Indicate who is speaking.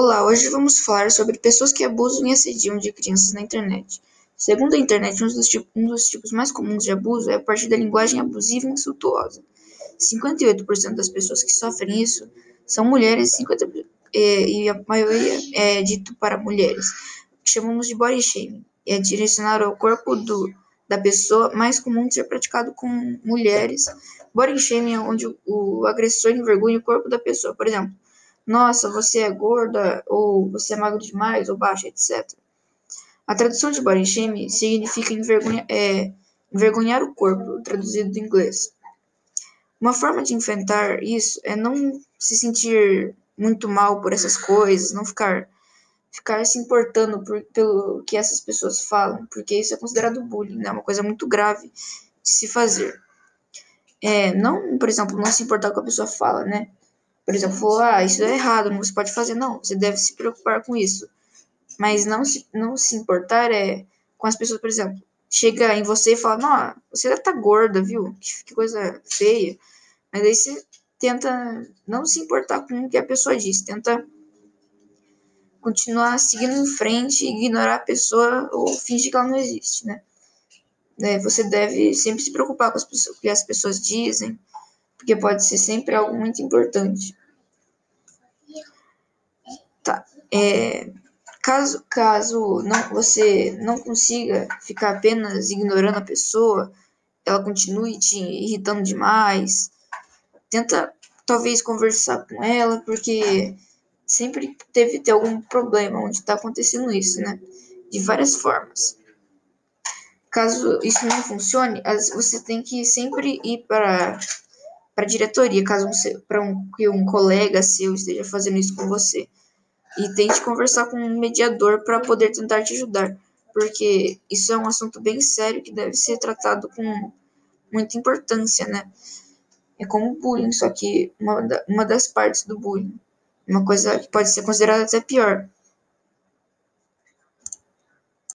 Speaker 1: Olá, hoje vamos falar sobre pessoas que abusam e assediam de crianças na internet. Segundo a internet, um dos, tipos, um dos tipos mais comuns de abuso é a partir da linguagem abusiva e insultuosa. 58% das pessoas que sofrem isso são mulheres 50, é, e a maioria é dito para mulheres, chamamos de body shaming. É direcionado ao corpo do, da pessoa, mais comum de ser praticado com mulheres. Body shaming é onde o, o agressor envergonha o corpo da pessoa. Por exemplo, nossa, você é gorda, ou você é magro demais, ou baixa, etc. A tradução de shame significa envergonha, é, envergonhar o corpo, traduzido do inglês. Uma forma de enfrentar isso é não se sentir muito mal por essas coisas, não ficar ficar se importando por, pelo que essas pessoas falam, porque isso é considerado bullying, né? Uma coisa muito grave de se fazer. É, não, por exemplo, não se importar com o que a pessoa fala, né? Por exemplo, falou, ah, isso é errado, não se pode fazer, não, você deve se preocupar com isso. Mas não se, não se importar é com as pessoas, por exemplo, chega em você e fala, não, você tá gorda, viu? Que, que coisa feia. Mas aí você tenta não se importar com o que a pessoa diz, tenta continuar seguindo em frente, ignorar a pessoa ou fingir que ela não existe, né? É, você deve sempre se preocupar com as pessoas, o que as pessoas dizem, porque pode ser sempre algo muito importante. Tá. É, caso caso não, você não consiga ficar apenas ignorando a pessoa, ela continue te irritando demais, tenta talvez conversar com ela, porque sempre deve ter algum problema onde está acontecendo isso, né? De várias formas. Caso isso não funcione, você tem que sempre ir para para diretoria, caso para um, que um colega seu esteja fazendo isso com você. E tente conversar com um mediador para poder tentar te ajudar, porque isso é um assunto bem sério que deve ser tratado com muita importância, né? É como bullying, só que uma, da, uma das partes do bullying. Uma coisa que pode ser considerada até pior.